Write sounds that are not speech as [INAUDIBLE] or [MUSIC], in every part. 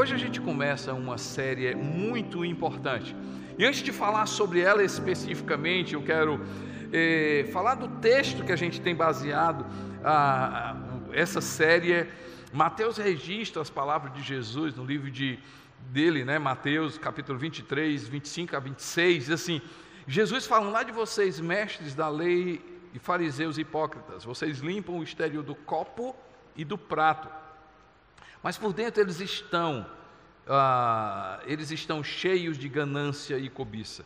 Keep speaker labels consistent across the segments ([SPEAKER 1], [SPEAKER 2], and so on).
[SPEAKER 1] Hoje a gente começa uma série muito importante. E antes de falar sobre ela especificamente, eu quero eh, falar do texto que a gente tem baseado a, a, essa série. Mateus registra as palavras de Jesus no livro de, dele, né? Mateus capítulo 23, 25 a 26, diz assim: Jesus falando lá de vocês, mestres da lei e fariseus hipócritas, vocês limpam o exterior do copo e do prato, mas por dentro eles estão, ah, eles estão cheios de ganância e cobiça.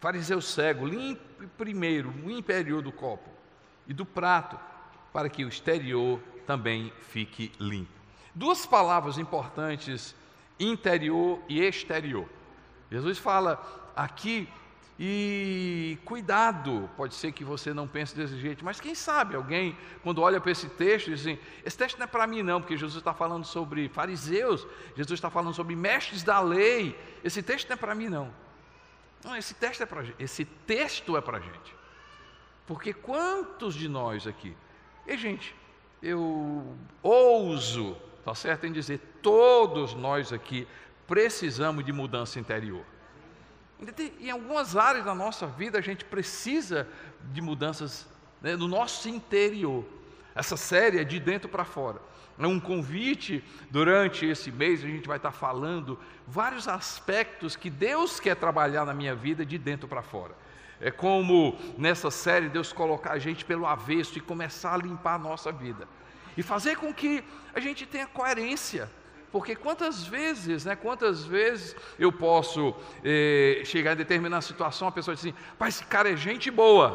[SPEAKER 1] Fariseu cego, limpe primeiro o interior do copo e do prato, para que o exterior também fique limpo. Duas palavras importantes, interior e exterior. Jesus fala aqui e cuidado, pode ser que você não pense desse jeito, mas quem sabe alguém, quando olha para esse texto, diz assim: esse texto não é para mim, não, porque Jesus está falando sobre fariseus, Jesus está falando sobre mestres da lei, esse texto não é para mim, não. Não, esse texto é para esse texto é para gente. Porque quantos de nós aqui, e gente, eu ouso, tá certo em dizer, todos nós aqui precisamos de mudança interior. Em algumas áreas da nossa vida a gente precisa de mudanças né, no nosso interior. Essa série é de dentro para fora. É um convite durante esse mês, a gente vai estar falando vários aspectos que Deus quer trabalhar na minha vida de dentro para fora. É como nessa série Deus colocar a gente pelo avesso e começar a limpar a nossa vida. E fazer com que a gente tenha coerência porque quantas vezes, né, quantas vezes eu posso eh, chegar em determinada situação, a pessoa diz assim, pai, esse cara é gente boa.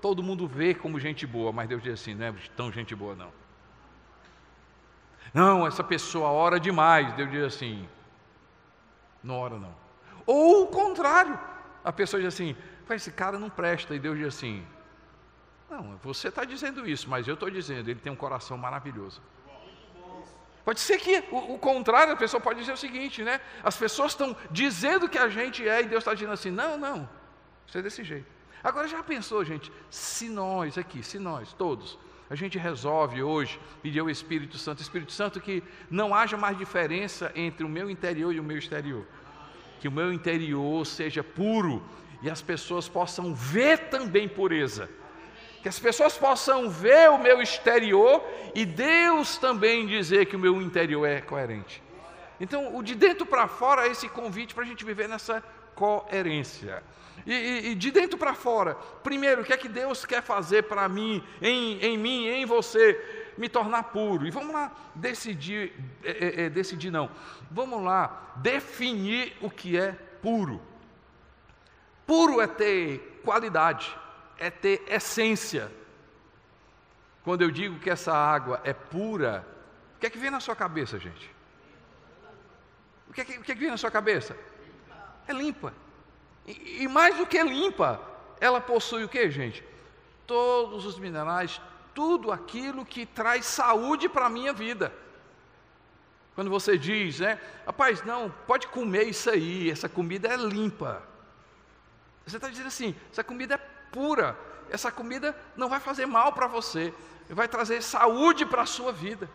[SPEAKER 1] Todo mundo vê como gente boa, mas Deus diz assim, não é tão gente boa não. Não, essa pessoa ora demais. Deus diz assim, não ora não. Ou o contrário, a pessoa diz assim, esse cara não presta, e Deus diz assim, não, você está dizendo isso, mas eu estou dizendo, ele tem um coração maravilhoso. Pode ser que o, o, contrário, a pessoa pode dizer o seguinte, né? As pessoas estão dizendo que a gente é e Deus está dizendo assim: não, não, isso é desse jeito. Agora já pensou, gente, se nós aqui, se nós todos, a gente resolve hoje pedir ao Espírito Santo, Espírito Santo, que não haja mais diferença entre o meu interior e o meu exterior, que o meu interior seja puro e as pessoas possam ver também pureza que as pessoas possam ver o meu exterior e Deus também dizer que o meu interior é coerente. Então, o de dentro para fora é esse convite para a gente viver nessa coerência. E, e, e de dentro para fora, primeiro, o que é que Deus quer fazer para mim, em, em mim, em você? Me tornar puro. E vamos lá decidir, é, é, é, decidir não, vamos lá definir o que é puro. Puro é ter qualidade é ter essência. Quando eu digo que essa água é pura, o que é que vem na sua cabeça, gente? O que é que, que, é que vem na sua cabeça? É limpa. E, e mais do que limpa, ela possui o que, gente? Todos os minerais, tudo aquilo que traz saúde para a minha vida. Quando você diz, né, rapaz, não, pode comer isso aí, essa comida é limpa. Você está dizendo assim, essa comida é pura. Essa comida não vai fazer mal para você, vai trazer saúde para a sua vida.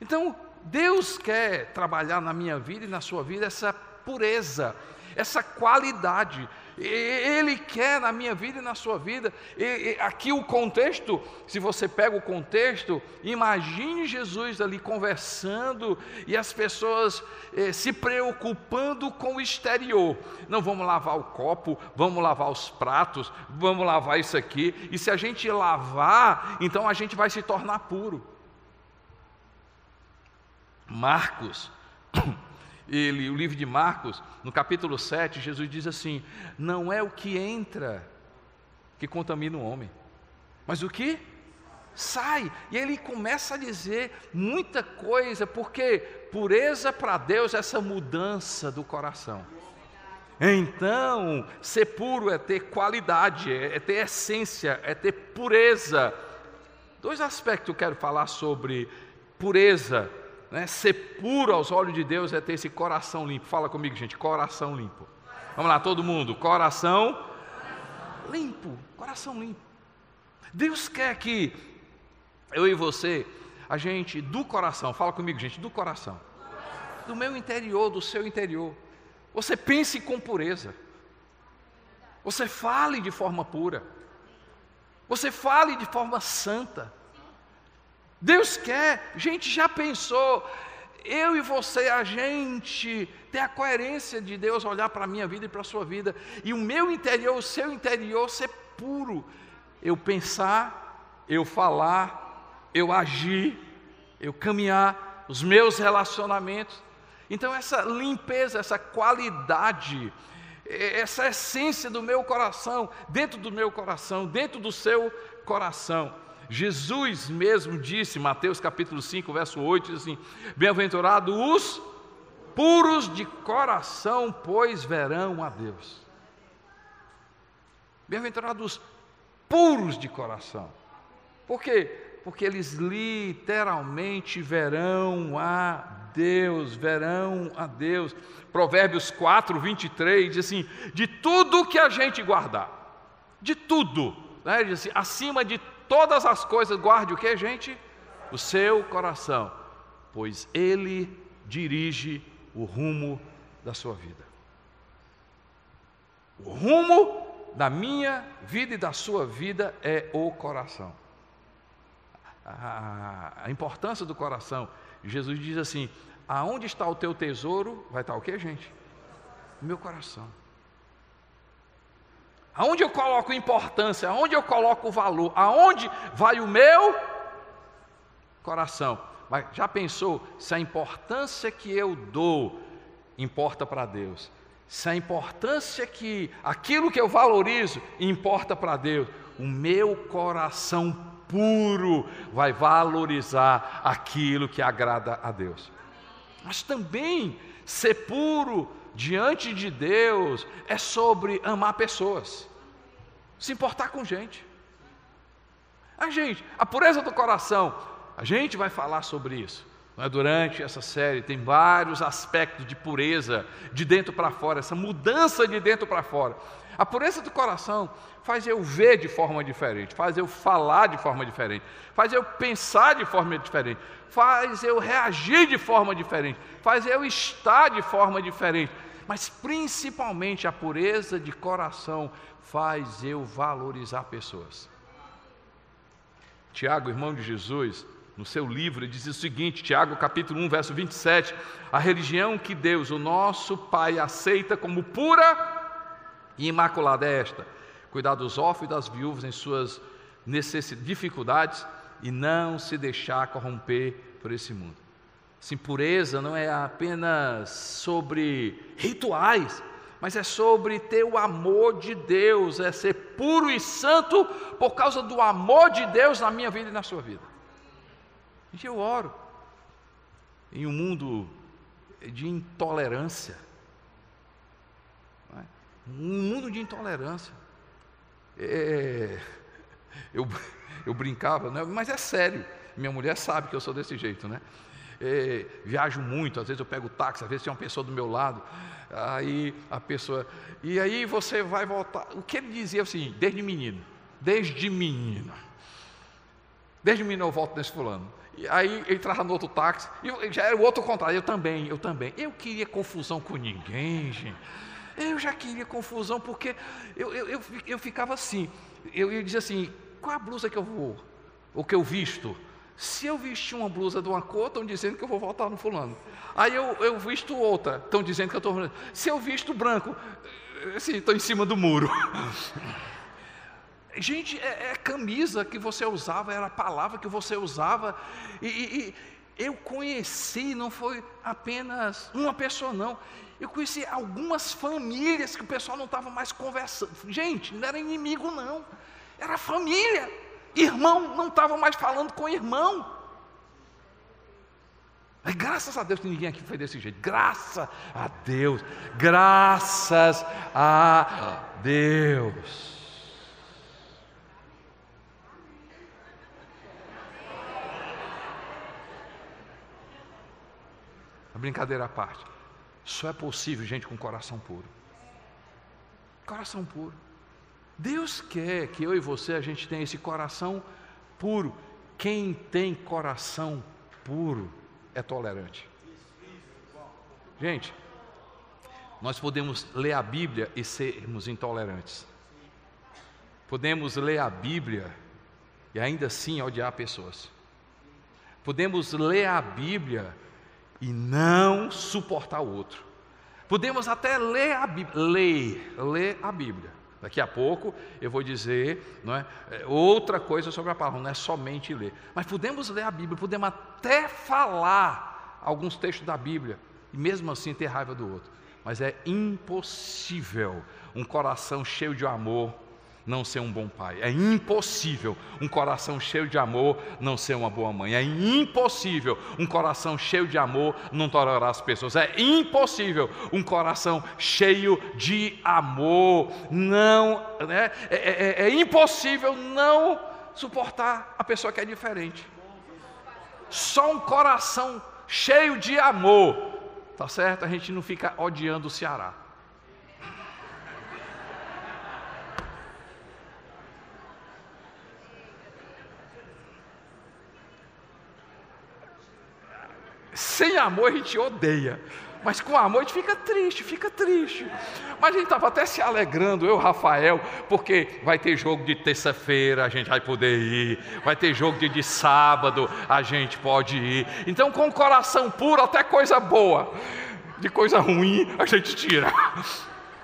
[SPEAKER 1] Então, Deus quer trabalhar na minha vida e na sua vida essa pureza, essa qualidade. Ele quer na minha vida e na sua vida. E, aqui o contexto, se você pega o contexto, imagine Jesus ali conversando e as pessoas eh, se preocupando com o exterior. Não vamos lavar o copo, vamos lavar os pratos, vamos lavar isso aqui. E se a gente lavar, então a gente vai se tornar puro. Marcos ele, o livro de Marcos, no capítulo 7, Jesus diz assim: Não é o que entra que contamina o homem, mas o que sai. E ele começa a dizer muita coisa, porque pureza para Deus é essa mudança do coração. Então, ser puro é ter qualidade, é ter essência, é ter pureza. Dois aspectos eu quero falar sobre pureza né? Ser puro aos olhos de Deus é ter esse coração limpo. Fala comigo, gente, coração limpo. Vamos lá, todo mundo, coração limpo, coração limpo. Deus quer que eu e você, a gente do coração, fala comigo, gente, do coração. do meu interior, do seu interior. Você pense com pureza. Você fale de forma pura. Você fale de forma santa. Deus quer, gente já pensou, eu e você, a gente ter a coerência de Deus olhar para a minha vida e para a sua vida, e o meu interior, o seu interior ser puro. Eu pensar, eu falar, eu agir, eu caminhar, os meus relacionamentos. Então, essa limpeza, essa qualidade, essa essência do meu coração, dentro do meu coração, dentro do seu coração. Jesus mesmo disse, Mateus capítulo 5, verso 8, diz assim: Bem-aventurados os puros de coração, pois verão a Deus. Bem-aventurados os puros de coração. Por quê? Porque eles literalmente verão a Deus, verão a Deus. Provérbios 4, 23 diz assim: de tudo que a gente guardar, de tudo, né? diz assim, acima de todas as coisas, guarde o que, gente? O seu coração, pois ele dirige o rumo da sua vida. O rumo da minha vida e da sua vida é o coração. A, importância do coração. Jesus diz assim: aonde está o teu tesouro, vai estar o que, gente? No meu coração. Aonde eu coloco importância, aonde eu coloco valor, aonde vai o meu coração. Mas já pensou se a importância que eu dou importa para Deus? Se a importância que aquilo que eu valorizo importa para Deus, o meu coração puro vai valorizar aquilo que agrada a Deus. Mas também ser puro diante de Deus é sobre amar pessoas, se importar com gente. A gente, a pureza do coração, a gente vai falar sobre isso. É? Durante essa série tem vários aspectos de pureza de dentro para fora, essa mudança de dentro para fora. A pureza do coração faz eu ver de forma diferente, faz eu falar de forma diferente, faz eu pensar de forma diferente, faz eu reagir de forma diferente, faz eu estar de forma diferente mas principalmente a pureza de coração faz eu valorizar pessoas. Tiago, irmão de Jesus, no seu livro, diz o seguinte, Tiago capítulo 1, verso 27, a religião que Deus, o nosso Pai, aceita como pura e imaculada é esta, cuidar dos órfãos e das viúvas em suas dificuldades e não se deixar corromper por esse mundo. Sim, pureza não é apenas sobre rituais, mas é sobre ter o amor de Deus, é ser puro e santo por causa do amor de Deus na minha vida e na sua vida. Gente, eu oro em um mundo de intolerância, é? um mundo de intolerância. É, eu, [LAUGHS] eu brincava, né? mas é sério. Minha mulher sabe que eu sou desse jeito, né? É, viajo muito, às vezes eu pego táxi, às vezes tem uma pessoa do meu lado, aí a pessoa. E aí você vai voltar. O que ele dizia assim, desde menino, desde menino. Desde menino eu volto nesse fulano. E aí ele entrava no outro táxi, e já era o outro contrário, eu também, eu também. Eu queria confusão com ninguém, gente. Eu já queria confusão, porque eu, eu, eu, eu ficava assim, eu, eu dizia assim, qual a blusa que eu vou? O que eu visto? Se eu vestir uma blusa de uma cor, estão dizendo que eu vou votar no fulano. Aí eu, eu visto outra, estão dizendo que eu estou. Se eu visto branco, assim, estou em cima do muro. [LAUGHS] Gente, é, é, camisa que você usava, era a palavra que você usava. E, e eu conheci, não foi apenas uma pessoa, não. Eu conheci algumas famílias que o pessoal não estava mais conversando. Gente, não era inimigo, não. Era família. Irmão não estava mais falando com irmão. Mas graças a Deus que ninguém aqui foi desse jeito. Graças a Deus. Graças a Deus. A brincadeira à parte. Só é possível, gente, com coração puro. Coração puro. Deus quer que eu e você a gente tenha esse coração puro. Quem tem coração puro é tolerante. Gente, nós podemos ler a Bíblia e sermos intolerantes. Podemos ler a Bíblia e ainda assim odiar pessoas. Podemos ler a Bíblia e não suportar o outro. Podemos até ler a Bíblia, ler, ler a Bíblia. Daqui a pouco eu vou dizer não é, é, outra coisa sobre a palavra, não é somente ler. Mas podemos ler a Bíblia, podemos até falar alguns textos da Bíblia e mesmo assim ter raiva do outro. Mas é impossível um coração cheio de amor não ser um bom pai. É impossível um coração cheio de amor não ser uma boa mãe. É impossível um coração cheio de amor não tolerar as pessoas. É impossível um coração cheio de amor não. Né? É, é, é, é impossível não suportar a pessoa que é diferente. Só um coração cheio de amor, tá certo? A gente não fica odiando o Ceará. Sem amor a gente odeia. Mas com amor a gente fica triste, fica triste. Mas a gente estava até se alegrando, eu, Rafael, porque vai ter jogo de terça-feira, a gente vai poder ir. Vai ter jogo de, de sábado, a gente pode ir. Então, com o coração puro, até coisa boa. De coisa ruim, a gente tira.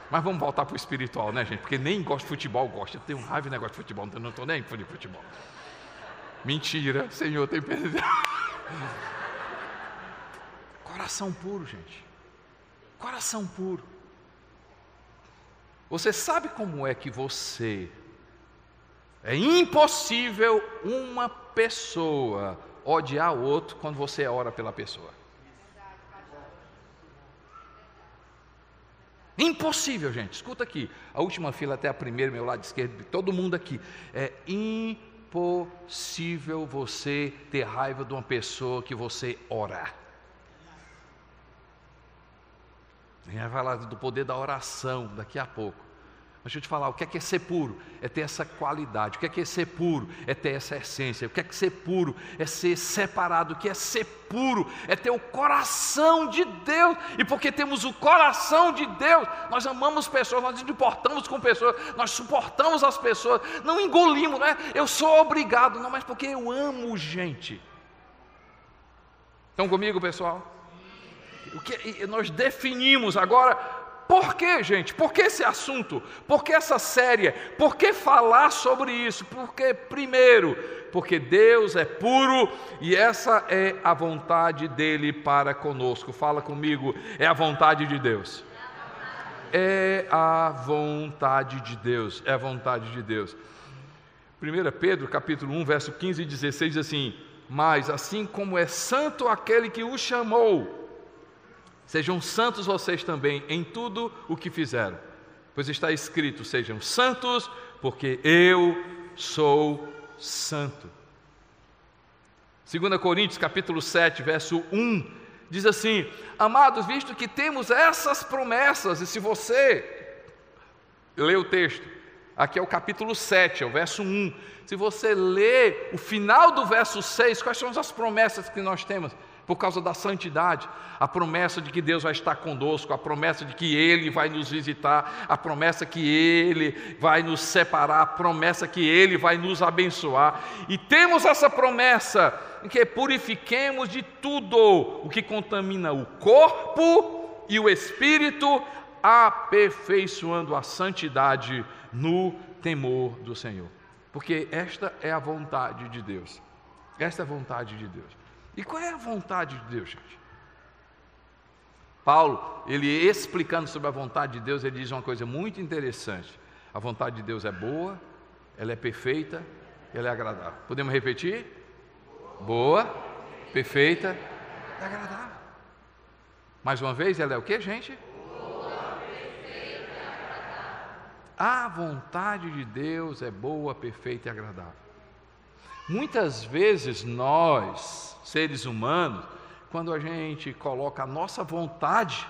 [SPEAKER 1] Mas vamos voltar para o espiritual, né, gente? Porque nem gosto de futebol, gosto. Eu tenho raiva de negócio de futebol, não estou nem de futebol. Mentira, Senhor, tem perdão. Coração puro, gente. Coração puro. Você sabe como é que você. É impossível uma pessoa odiar o outro quando você ora pela pessoa. Impossível, gente. Escuta aqui. A última fila até a primeira, meu lado esquerdo, todo mundo aqui. É impossível você ter raiva de uma pessoa que você orar. Vai falar do poder da oração daqui a pouco. Mas deixa eu te falar, o que é que é ser puro? É ter essa qualidade. O que é que é ser puro? É ter essa essência. O que é que é ser puro? É ser separado. O que é ser puro? É ter o coração de Deus. E porque temos o coração de Deus, nós amamos pessoas, nós nos importamos com pessoas, nós suportamos as pessoas, não engolimos, não é? Eu sou obrigado, não, mas porque eu amo gente. Estão comigo, pessoal? O que nós definimos agora. Por que, gente? Por que esse assunto? Por que essa série? Por que falar sobre isso? Porque, primeiro, porque Deus é puro e essa é a vontade dele para conosco. Fala comigo, é a vontade de Deus. É a vontade de Deus, é a vontade de Deus. 1 Pedro, capítulo 1, verso 15 e 16 diz assim: Mas assim como é santo aquele que o chamou, Sejam santos vocês também em tudo o que fizeram, pois está escrito: sejam santos, porque eu sou santo. 2 Coríntios capítulo 7, verso 1, diz assim: Amados, visto que temos essas promessas, e se você lê o texto, aqui é o capítulo 7, é o verso 1. Se você lê o final do verso 6, quais são as promessas que nós temos? Por causa da santidade, a promessa de que Deus vai estar conosco, a promessa de que Ele vai nos visitar, a promessa que Ele vai nos separar, a promessa que Ele vai nos abençoar. E temos essa promessa em que purifiquemos de tudo o que contamina o corpo e o espírito, aperfeiçoando a santidade no temor do Senhor. Porque esta é a vontade de Deus. Esta é a vontade de Deus. E qual é a vontade de Deus, gente? Paulo, ele explicando sobre a vontade de Deus, ele diz uma coisa muito interessante. A vontade de Deus é boa, ela é perfeita, ela é agradável. Podemos repetir? Boa, perfeita e agradável. Mais uma vez, ela é o que, gente? Boa, perfeita agradável. A vontade de Deus é boa, perfeita e agradável. Muitas vezes nós seres humanos, quando a gente coloca a nossa vontade,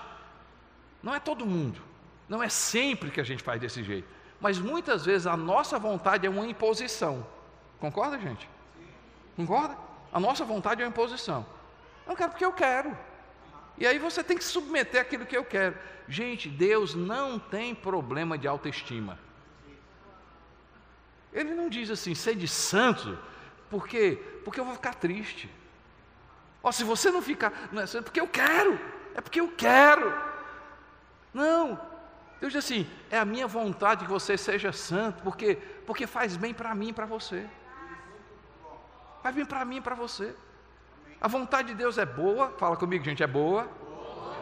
[SPEAKER 1] não é todo mundo, não é sempre que a gente faz desse jeito, mas muitas vezes a nossa vontade é uma imposição. Concorda, gente? Concorda? A nossa vontade é uma imposição. Eu quero porque eu quero. E aí você tem que submeter aquilo que eu quero. Gente, Deus não tem problema de autoestima. Ele não diz assim, sede santo, por quê? Porque eu vou ficar triste. Ó, se você não ficar, não é porque eu quero, é porque eu quero. Não, Deus diz assim: é a minha vontade que você seja santo, porque, porque faz bem para mim e para você. Faz bem para mim e para você. A vontade de Deus é boa, fala comigo, gente, é boa.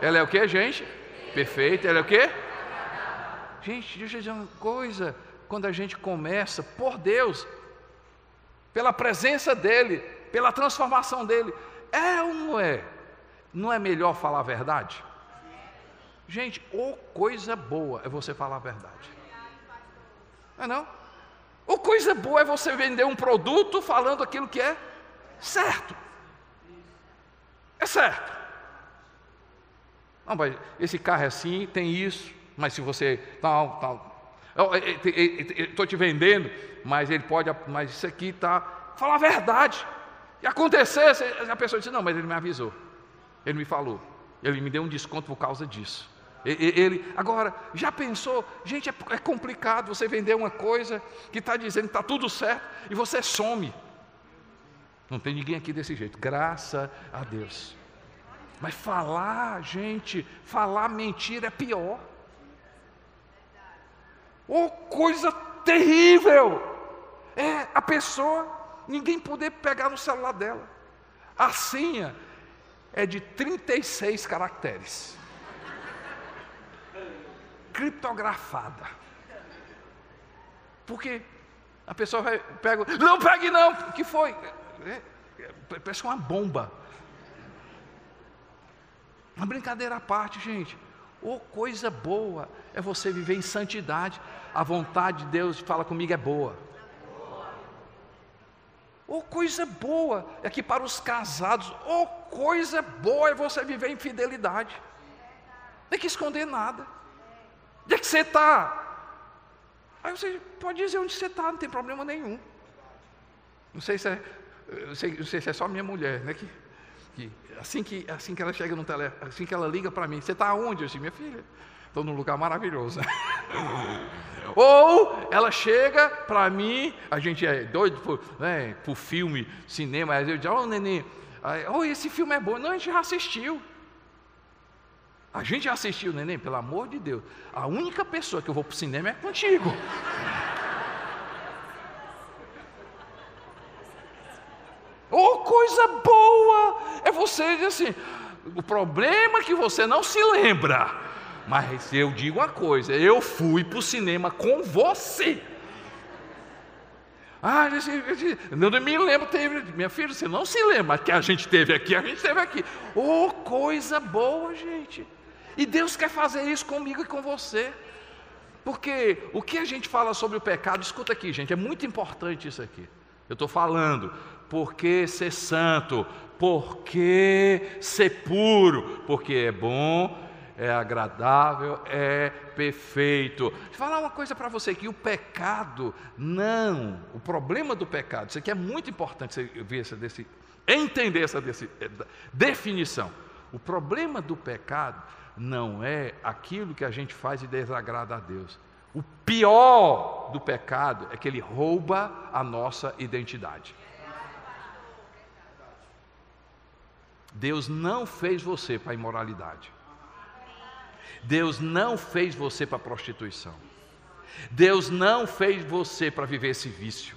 [SPEAKER 1] Ela é o que, gente? Perfeita. Ela é o que? Gente, deixa eu dizer uma coisa. Quando a gente começa, por Deus, pela presença dEle, pela transformação dEle, é ou não é? Não é melhor falar a verdade? Gente, ou coisa boa é você falar a verdade. Não é não? Ou coisa boa é você vender um produto falando aquilo que é certo. É certo. Não, mas esse carro é assim, tem isso, mas se você tal, tal. Estou te vendendo, mas ele pode, mas isso aqui está. Fala a verdade. E acontecesse, a pessoa disse, não, mas ele me avisou. Ele me falou. Ele me deu um desconto por causa disso. Ele, agora, já pensou? Gente, é, é complicado você vender uma coisa que está dizendo que está tudo certo e você some. Não tem ninguém aqui desse jeito, graças a Deus. Mas falar, gente, falar mentira é pior. Oh, coisa terrível! É a pessoa, ninguém poder pegar no celular dela. A senha é de 36 caracteres. Criptografada. Porque a pessoa vai, pega, não pegue não, o que foi? É, é, parece uma bomba. Uma brincadeira à parte, gente. Ou oh, coisa boa é você viver em santidade. A vontade de Deus, fala comigo, é boa. Ou oh, coisa boa é que para os casados, ou oh, coisa boa é você viver em fidelidade. Não tem que esconder nada. Onde é que você está? Aí você pode dizer onde você está, não tem problema nenhum. Não sei se é, não sei, não sei se é só minha mulher, né? Que, que, assim, que, assim que ela chega no telefone, assim que ela liga para mim, você está onde? Eu disse, minha filha, estou num lugar maravilhoso. [LAUGHS] Ou ela chega para mim, a gente é doido por, né, por filme, cinema, aí eu digo, oh neném, oh, esse filme é bom. Não, a gente já assistiu. A gente já assistiu, neném, pelo amor de Deus. A única pessoa que eu vou para o cinema é contigo. [LAUGHS] Oh, coisa boa! É você dizer assim. O problema é que você não se lembra. Mas eu digo uma coisa: eu fui para o cinema com você. Ah, eu não me lembro, teve. Minha filha, você não se lembra que a gente teve aqui, a gente teve aqui. Oh, coisa boa, gente. E Deus quer fazer isso comigo e com você. Porque o que a gente fala sobre o pecado, escuta aqui, gente, é muito importante isso aqui. Eu estou falando, porque ser santo, porque ser puro, porque é bom, é agradável, é perfeito. Vou falar uma coisa para você que o pecado não, o problema do pecado, isso aqui é muito importante você ver essa desse, entender essa desse, eh, definição. O problema do pecado não é aquilo que a gente faz e desagrada a Deus. O pior do pecado é que ele rouba a nossa identidade. Deus não fez você para a imoralidade. Deus não fez você para prostituição. Deus não fez você para viver esse vício.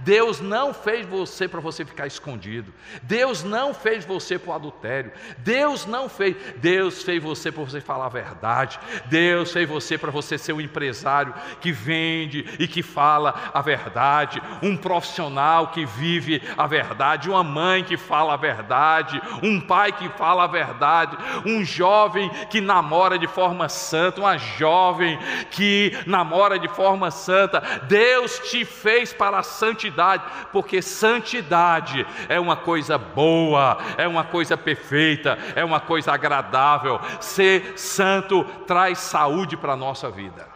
[SPEAKER 1] Deus não fez você para você ficar escondido. Deus não fez você para o adultério. Deus não fez. Deus fez você para você falar a verdade. Deus fez você para você ser um empresário que vende e que fala a verdade. Um profissional que vive a verdade. Uma mãe que fala a verdade. Um pai que fala a verdade. Um jovem que namora de forma santa. Uma jovem que namora de forma santa. Deus te fez para a santidade santidade, porque santidade é uma coisa boa, é uma coisa perfeita, é uma coisa agradável. Ser santo traz saúde para a nossa vida.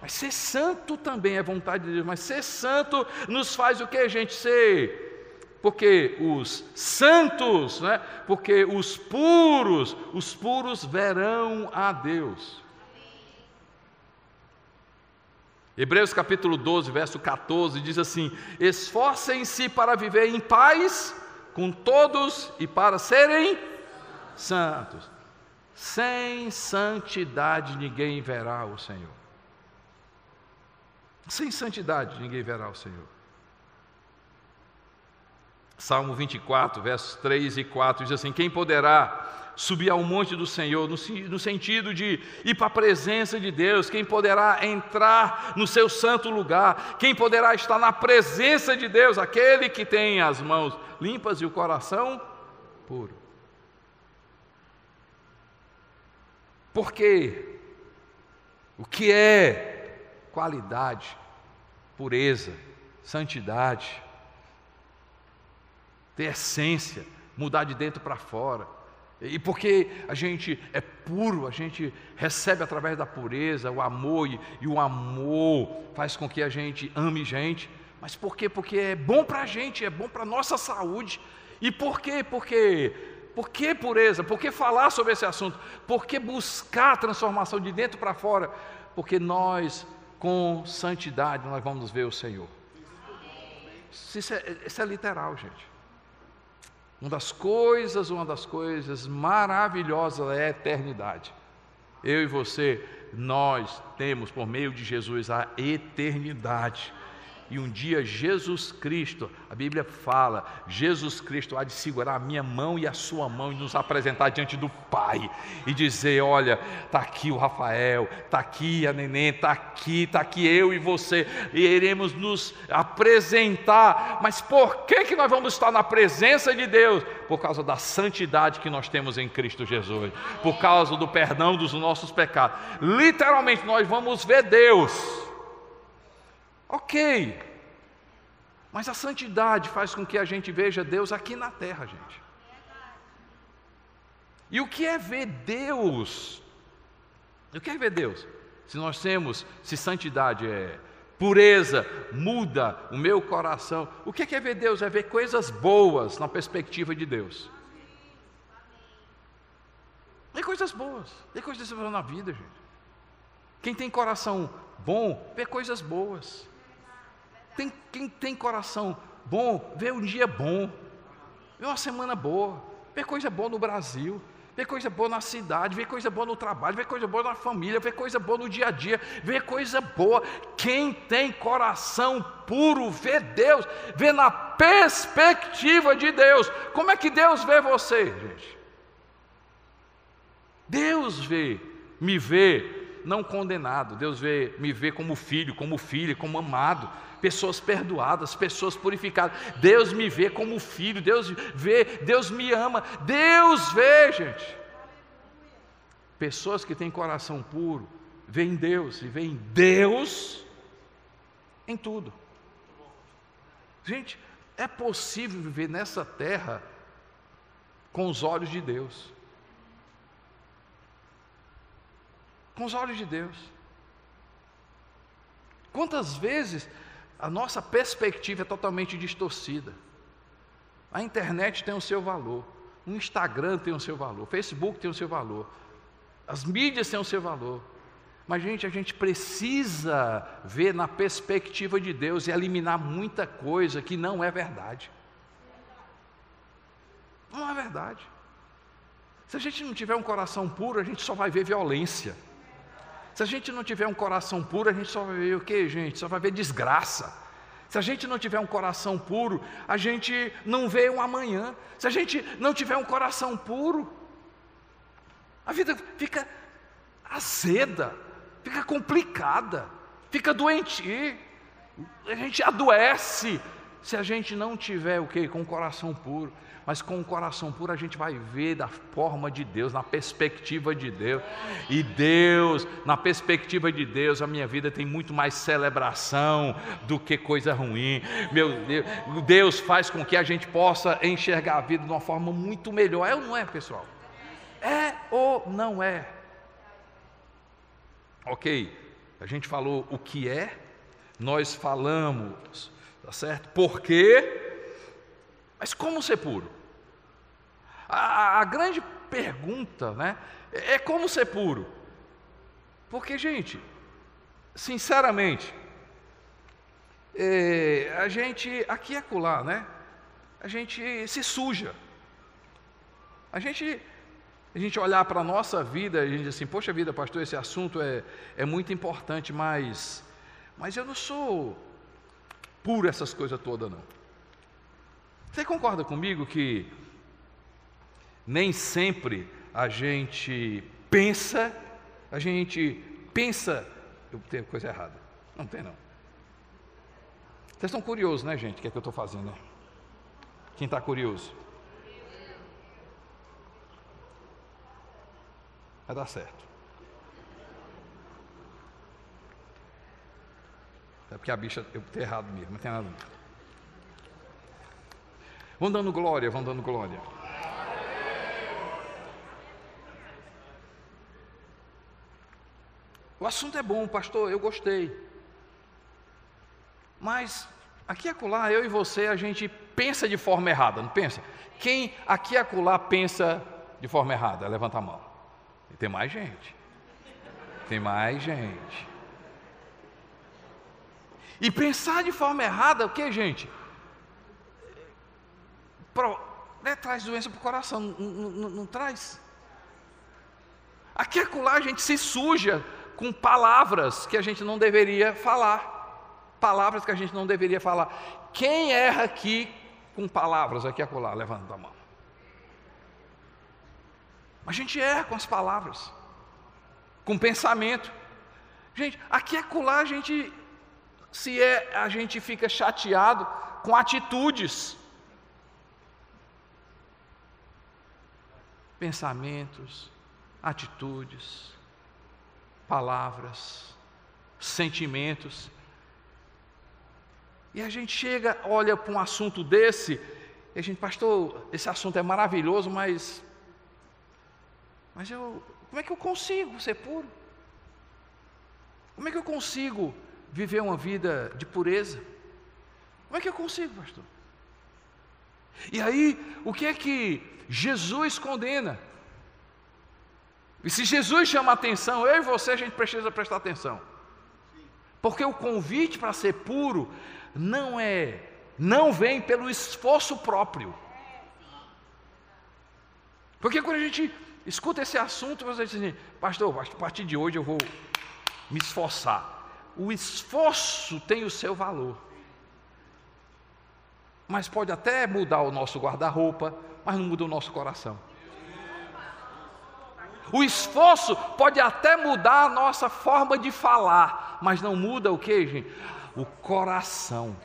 [SPEAKER 1] Mas ser santo também é vontade de Deus, mas ser santo nos faz o que, gente? Ser Porque os santos, né? porque os puros, os puros verão a Deus. Hebreus capítulo 12, verso 14 diz assim: Esforcem-se para viver em paz com todos e para serem santos. Sem santidade ninguém verá o Senhor. Sem santidade ninguém verá o Senhor. Salmo 24, versos 3 e 4 diz assim: Quem poderá subir ao monte do Senhor, no, no sentido de ir para a presença de Deus, quem poderá entrar no seu santo lugar, quem poderá estar na presença de Deus, aquele que tem as mãos limpas e o coração puro. Porque o que é qualidade, pureza, santidade, ter essência, mudar de dentro para fora, e porque a gente é puro, a gente recebe através da pureza o amor, e, e o amor faz com que a gente ame gente. Mas por quê? Porque é bom para a gente, é bom para a nossa saúde. E por quê? Porque, por que pureza? Por que falar sobre esse assunto? Por que buscar a transformação de dentro para fora? Porque nós, com santidade, nós vamos ver o Senhor. Isso é, isso é literal, gente. Uma das coisas, uma das coisas maravilhosas é a eternidade. Eu e você, nós temos por meio de Jesus a eternidade. E um dia Jesus Cristo, a Bíblia fala, Jesus Cristo há de segurar a minha mão e a sua mão e nos apresentar diante do Pai e dizer: Olha, está aqui o Rafael, está aqui a neném, está aqui, está aqui eu e você, e iremos nos apresentar. Mas por que, que nós vamos estar na presença de Deus? Por causa da santidade que nós temos em Cristo Jesus, por causa do perdão dos nossos pecados. Literalmente, nós vamos ver Deus Ok, mas a santidade faz com que a gente veja Deus aqui na terra, gente. E o que é ver Deus? O que é ver Deus? Se nós temos, se santidade é pureza, muda o meu coração. O que é ver Deus? É ver coisas boas na perspectiva de Deus. Ver coisas boas, ver coisas boas na vida, gente. Quem tem coração bom, vê coisas boas. Tem, quem tem coração bom, vê um dia bom, vê uma semana boa, vê coisa boa no Brasil, vê coisa boa na cidade, vê coisa boa no trabalho, vê coisa boa na família, vê coisa boa no dia a dia, vê coisa boa. Quem tem coração puro vê Deus, vê na perspectiva de Deus. Como é que Deus vê você, gente? Deus vê, me vê não condenado. Deus vê, me vê como filho, como filha, como amado, pessoas perdoadas, pessoas purificadas. Deus me vê como filho, Deus vê, Deus me ama. Deus vê, gente. Pessoas que têm coração puro, veem Deus e veem Deus em tudo. Gente, é possível viver nessa terra com os olhos de Deus. com os olhos de Deus. Quantas vezes a nossa perspectiva é totalmente distorcida? A internet tem o seu valor, o Instagram tem o seu valor, o Facebook tem o seu valor, as mídias têm o seu valor. Mas, gente, a gente precisa ver na perspectiva de Deus e eliminar muita coisa que não é verdade. Não é verdade. Se a gente não tiver um coração puro, a gente só vai ver violência. Se a gente não tiver um coração puro, a gente só vai ver o que, gente? Só vai ver desgraça. Se a gente não tiver um coração puro, a gente não vê um amanhã. Se a gente não tiver um coração puro, a vida fica azeda, fica complicada, fica doente. A gente adoece se a gente não tiver o que? Com o coração puro mas com o coração puro a gente vai ver da forma de Deus, na perspectiva de Deus. E Deus, na perspectiva de Deus, a minha vida tem muito mais celebração do que coisa ruim. Meu Deus, Deus faz com que a gente possa enxergar a vida de uma forma muito melhor. É ou não é, pessoal? É ou não é? Ok, a gente falou o que é, nós falamos, tá certo? Por quê? Mas como ser puro? A, a grande pergunta né, é como ser puro. Porque, gente, sinceramente, é, a gente, aqui e acolá, né? A gente se suja. A gente, a gente olhar para a nossa vida, a gente diz assim, poxa vida, pastor, esse assunto é, é muito importante, mas, mas eu não sou puro essas coisas todas, não. Você concorda comigo que nem sempre a gente pensa, a gente pensa, eu tenho coisa errada. Não tem não. Vocês estão curiosos, né, gente? O que é que eu estou fazendo, né? Quem está curioso? Vai dar certo. É porque a bicha, eu tenho errado mesmo, não tem nada. Vão dando glória, vão dando glória. O assunto é bom, pastor, eu gostei. Mas aqui e acolá, eu e você, a gente pensa de forma errada, não pensa? Quem aqui e acolá pensa de forma errada? Levanta a mão. E tem mais gente. Tem mais gente. E pensar de forma errada, o que, gente? Pro, né, traz doença para o coração, não, traz. Aqui e acolá a gente se suja com palavras que a gente não deveria falar. Palavras que a gente não deveria falar. Quem erra aqui com palavras aqui e acolá? Levanta a mão. A gente erra com as palavras, com pensamento. Gente, aqui e acolá a gente se é, a gente fica chateado com atitudes, pensamentos, atitudes, palavras, sentimentos. E a gente chega, olha para um assunto desse, e a gente, pastor, esse assunto é maravilhoso, mas. Mas eu. Como é que eu consigo ser puro? Como é que eu consigo viver uma vida de pureza? Como é que eu consigo, pastor? E aí, o que é que Jesus condena? E se Jesus chama atenção, eu e você a gente precisa prestar atenção. Porque o convite para ser puro não é, não vem pelo esforço próprio. Porque quando a gente escuta esse assunto, você diz assim, pastor, a partir de hoje eu vou me esforçar. O esforço tem o seu valor. Mas pode até mudar o nosso guarda-roupa, mas não muda o nosso coração. O esforço pode até mudar a nossa forma de falar, mas não muda o que, gente? O coração.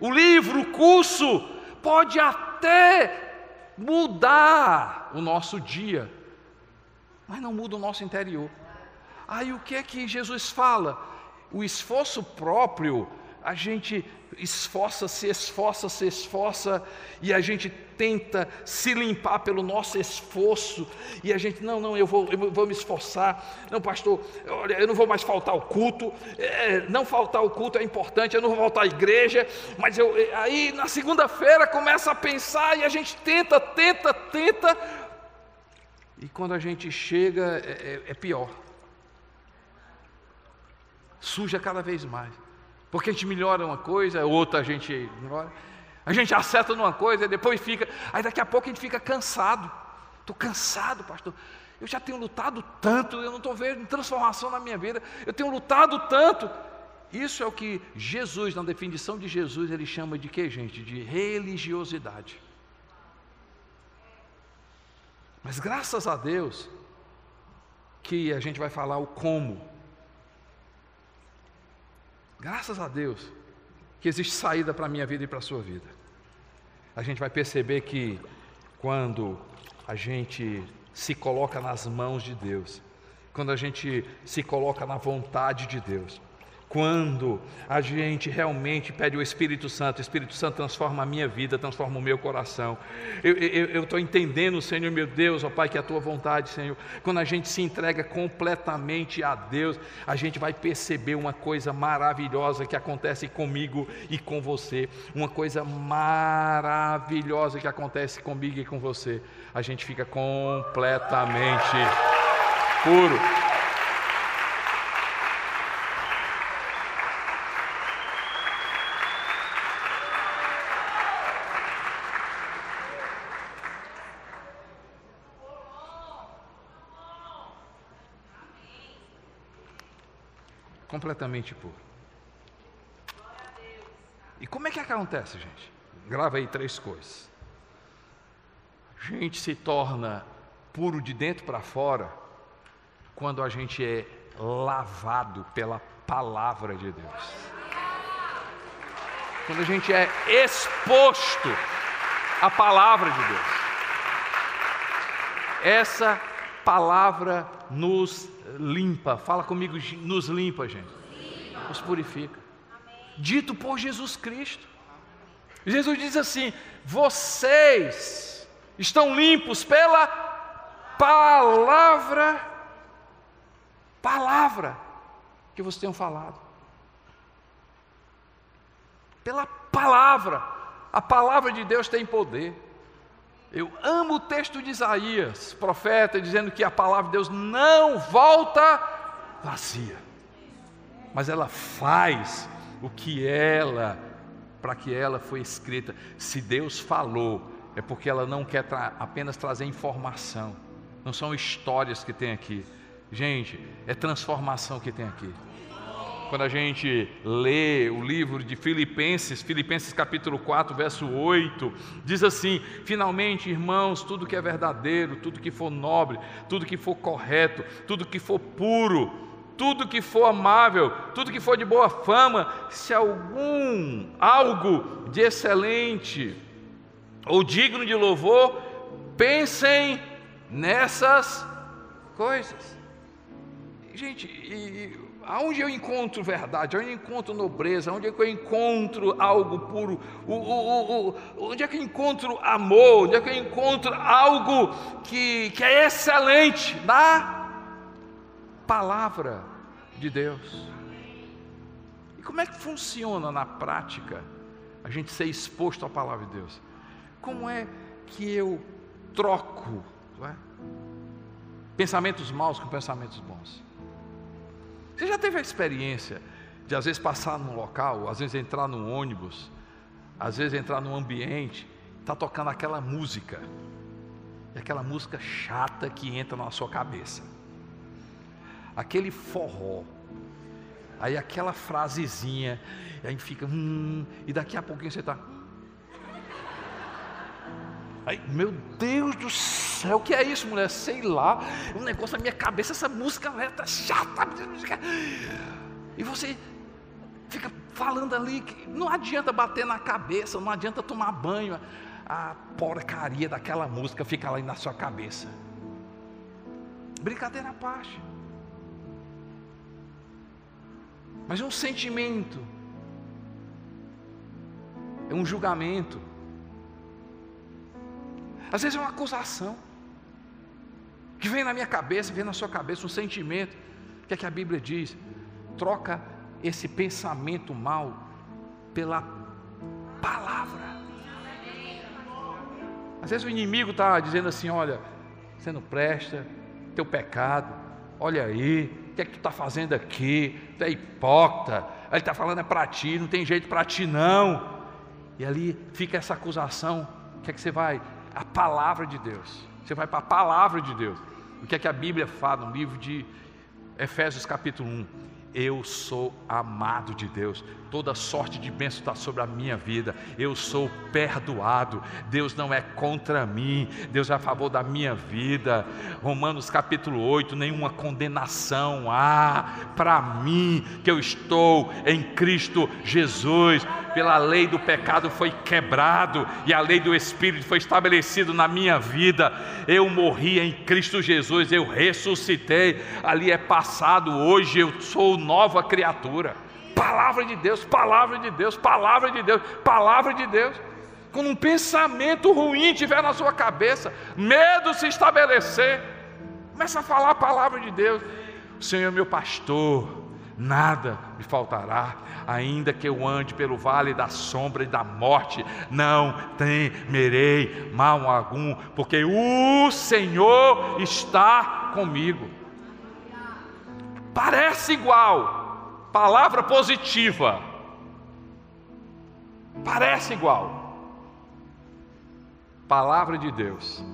[SPEAKER 1] O livro, o curso, pode até mudar o nosso dia, mas não muda o nosso interior. Aí o que é que Jesus fala? O esforço próprio a gente esforça, se esforça, se esforça, e a gente tenta se limpar pelo nosso esforço, e a gente, não, não, eu vou, eu vou me esforçar, não, pastor, olha, eu não vou mais faltar o culto, é, não faltar o culto é importante, eu não vou faltar à igreja, mas eu, é, aí na segunda-feira começa a pensar, e a gente tenta, tenta, tenta, e quando a gente chega, é, é, é pior, suja cada vez mais. Porque a gente melhora uma coisa, outra a gente melhora. A gente acerta numa coisa, depois fica. Aí daqui a pouco a gente fica cansado. Estou cansado, pastor. Eu já tenho lutado tanto, eu não estou vendo transformação na minha vida. Eu tenho lutado tanto. Isso é o que Jesus, na definição de Jesus, ele chama de que, gente? De religiosidade. Mas graças a Deus que a gente vai falar o como. Graças a Deus que existe saída para a minha vida e para a sua vida. A gente vai perceber que quando a gente se coloca nas mãos de Deus, quando a gente se coloca na vontade de Deus, quando a gente realmente pede o Espírito Santo, o Espírito Santo transforma a minha vida, transforma o meu coração. Eu estou entendendo, Senhor meu Deus, ó Pai, que é a tua vontade, Senhor. Quando a gente se entrega completamente a Deus, a gente vai perceber uma coisa maravilhosa que acontece comigo e com você. Uma coisa maravilhosa que acontece comigo e com você. A gente fica completamente puro. Completamente puro. E como é que acontece, gente? Grava aí três coisas. A gente se torna puro de dentro para fora quando a gente é lavado pela palavra de Deus. Quando a gente é exposto à palavra de Deus. Essa palavra nos limpa. Fala comigo, nos limpa, gente. Limpa. Nos purifica. Amém. Dito por Jesus Cristo. Jesus diz assim: vocês estão limpos pela palavra, palavra que vocês tenham falado. Pela palavra, a palavra de Deus tem poder. Eu amo o texto de Isaías, profeta, dizendo que a palavra de Deus não volta vazia, mas ela faz o que ela, para que ela foi escrita. Se Deus falou, é porque ela não quer tra apenas trazer informação, não são histórias que tem aqui, gente, é transformação que tem aqui quando a gente lê o livro de Filipenses, Filipenses capítulo 4, verso 8, diz assim: Finalmente, irmãos, tudo que é verdadeiro, tudo que for nobre, tudo que for correto, tudo que for puro, tudo que for amável, tudo que for de boa fama, se algum algo de excelente ou digno de louvor, pensem nessas coisas. Gente, e, aonde eu encontro verdade, onde eu encontro nobreza, onde é que eu encontro algo puro, o, o, o, onde é que eu encontro amor, onde é que eu encontro algo que, que é excelente na palavra de Deus. E como é que funciona na prática a gente ser exposto à palavra de Deus? Como é que eu troco é? pensamentos maus com pensamentos bons? Você já teve a experiência de às vezes passar num local, às vezes entrar num ônibus, às vezes entrar num ambiente, está tocando aquela música, e aquela música chata que entra na sua cabeça, aquele forró, aí aquela frasezinha, e aí fica, hum, e daqui a pouquinho você está. Aí, meu Deus do céu, o que é isso, mulher? Sei lá, um negócio na minha cabeça, essa música está chata. E você fica falando ali que não adianta bater na cabeça, não adianta tomar banho. A porcaria daquela música fica lá na sua cabeça. Brincadeira à parte. Mas é um sentimento, é um julgamento, às vezes é uma acusação que vem na minha cabeça, vem na sua cabeça um sentimento. O que é que a Bíblia diz? Troca esse pensamento mal pela palavra. Às vezes o inimigo está dizendo assim: olha, você não presta, teu pecado, olha aí, o que é que tu está fazendo aqui? Tu é hipócrita, ele está falando é para ti, não tem jeito para ti não. E ali fica essa acusação, o que é que você vai? a palavra de Deus. Você vai para a palavra de Deus. O que é que a Bíblia fala no livro de Efésios capítulo 1? Eu sou amado de Deus, toda sorte de bênção está sobre a minha vida, eu sou perdoado, Deus não é contra mim, Deus é a favor da minha vida. Romanos capítulo 8: nenhuma condenação há para mim, que eu estou em Cristo Jesus pela lei do pecado foi quebrado e a lei do Espírito foi estabelecido na minha vida. Eu morri em Cristo Jesus, eu ressuscitei. Ali é passado, hoje eu sou nova criatura. palavra de Deus, palavra de Deus, palavra de Deus, palavra de Deus. Quando um pensamento ruim tiver na sua cabeça, medo se estabelecer, começa a falar a palavra de Deus. O Senhor é meu pastor, nada me faltará, ainda que eu ande pelo vale da sombra e da morte, não temerei mal algum, porque o Senhor está comigo. Parece igual, palavra positiva, parece igual. Palavra de Deus.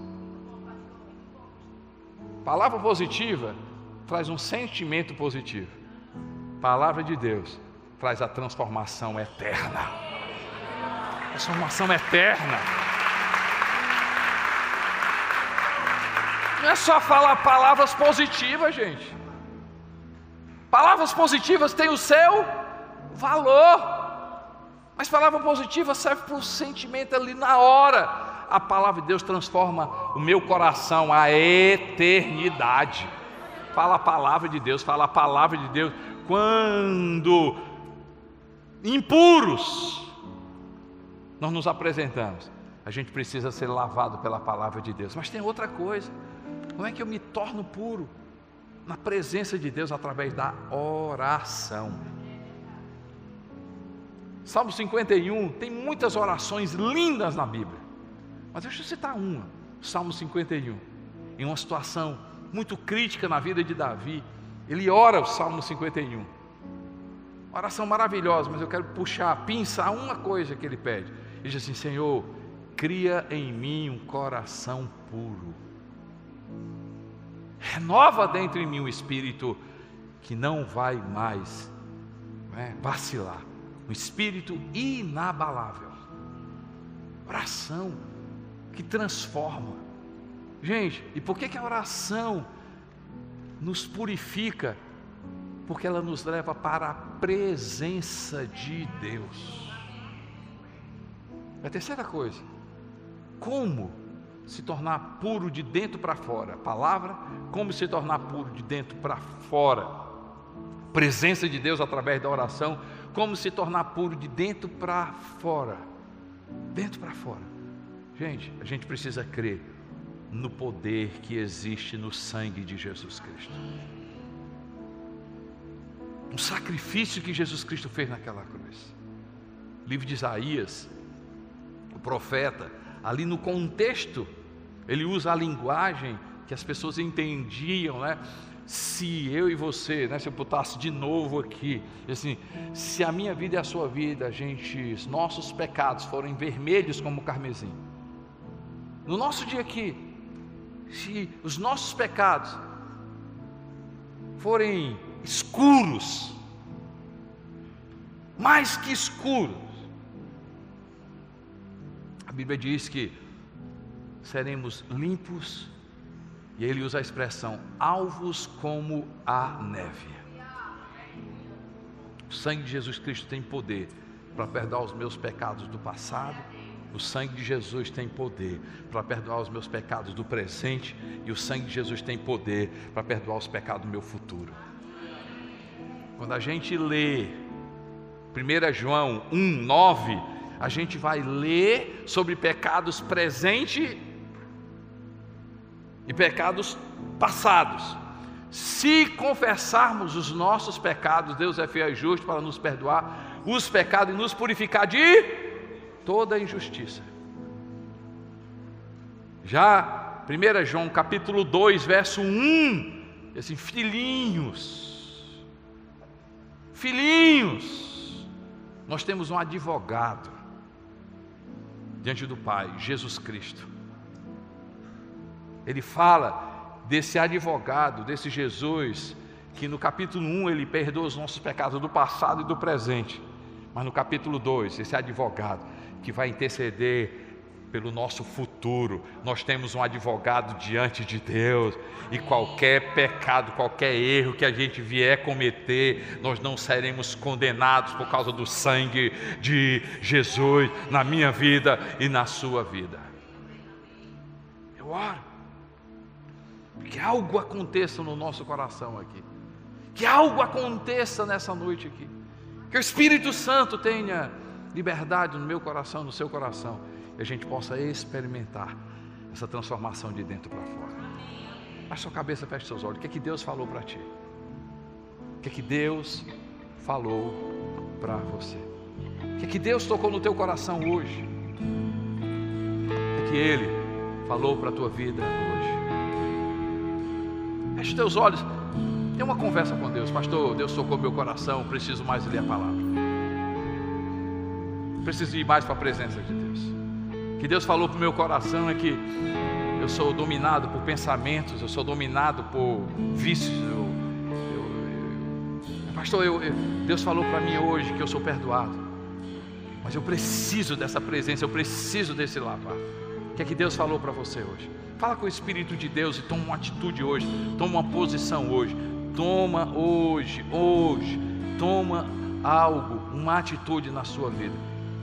[SPEAKER 1] Palavra positiva traz um sentimento positivo. Palavra de Deus traz a transformação eterna. Transformação eterna. Não é só falar palavras positivas, gente. Palavras positivas têm o seu valor. Mas palavra positiva serve para o sentimento ali na hora. A palavra de Deus transforma o meu coração à eternidade. Fala a palavra de Deus, fala a palavra de Deus. Quando impuros nós nos apresentamos, a gente precisa ser lavado pela palavra de Deus. Mas tem outra coisa. Como é que eu me torno puro? Na presença de Deus através da oração. Salmo 51 tem muitas orações lindas na Bíblia. Mas deixa eu citar uma, Salmo 51. Em uma situação muito crítica na vida de Davi, ele ora o Salmo 51. oração maravilhosa, mas eu quero puxar, pinçar uma coisa que ele pede. Ele diz assim: Senhor, cria em mim um coração puro. Renova dentro em mim um espírito que não vai mais né, vacilar um espírito inabalável. Oração que transforma. Gente, e por que, que a oração nos purifica? Porque ela nos leva para a presença de Deus. A terceira coisa, como se tornar puro de dentro para fora? palavra, como se tornar puro de dentro para fora? Presença de Deus através da oração como se tornar puro de dentro para fora. Dentro para fora. Gente, a gente precisa crer no poder que existe no sangue de Jesus Cristo. Um sacrifício que Jesus Cristo fez naquela cruz. livro de Isaías, o profeta, ali no contexto, ele usa a linguagem que as pessoas entendiam, né? se eu e você, né, se eu botasse de novo aqui, assim, se a minha vida e a sua vida, a gente, os nossos pecados forem vermelhos como o carmesim, no nosso dia aqui, se os nossos pecados forem escuros, mais que escuros, a Bíblia diz que seremos limpos e ele usa a expressão alvos como a neve. O sangue de Jesus Cristo tem poder para perdoar os meus pecados do passado. O sangue de Jesus tem poder para perdoar os meus pecados do presente. E o sangue de Jesus tem poder para perdoar os pecados do meu futuro. Quando a gente lê 1 João 1, 9, a gente vai ler sobre pecados presente e pecados passados. Se confessarmos os nossos pecados, Deus é fiel e justo para nos perdoar os pecados e nos purificar de toda injustiça. Já 1 João capítulo 2, verso 1, assim, filhinhos, filhinhos, nós temos um advogado diante do Pai, Jesus Cristo ele fala desse advogado, desse Jesus, que no capítulo 1 ele perdoa os nossos pecados do passado e do presente, mas no capítulo 2, esse advogado que vai interceder pelo nosso futuro. Nós temos um advogado diante de Deus, e qualquer pecado, qualquer erro que a gente vier cometer, nós não seremos condenados por causa do sangue de Jesus na minha vida e na sua vida. Eu oro que algo aconteça no nosso coração aqui. Que algo aconteça nessa noite aqui. Que o Espírito Santo tenha liberdade no meu coração, no seu coração, e a gente possa experimentar essa transformação de dentro para fora. Baixe sua cabeça, feche seus olhos. O que é que Deus falou para ti? O que é que Deus falou para você? O que é que Deus tocou no teu coração hoje? O que é que Ele falou para a tua vida hoje? Feche teus olhos. Tem uma conversa com Deus. Pastor, Deus tocou meu coração. Preciso mais ler a palavra. Preciso ir mais para a presença de Deus. O que Deus falou para o meu coração é que eu sou dominado por pensamentos, eu sou dominado por vícios. Eu, eu, eu, pastor, Deus falou para mim hoje que eu sou perdoado, mas eu preciso dessa presença, eu preciso desse lavar. O que é que Deus falou para você hoje? Fala com o Espírito de Deus e toma uma atitude hoje, toma uma posição hoje, toma hoje, hoje, toma algo, uma atitude na sua vida.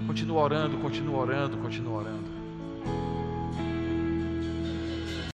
[SPEAKER 1] Continua orando, continua orando, continua orando.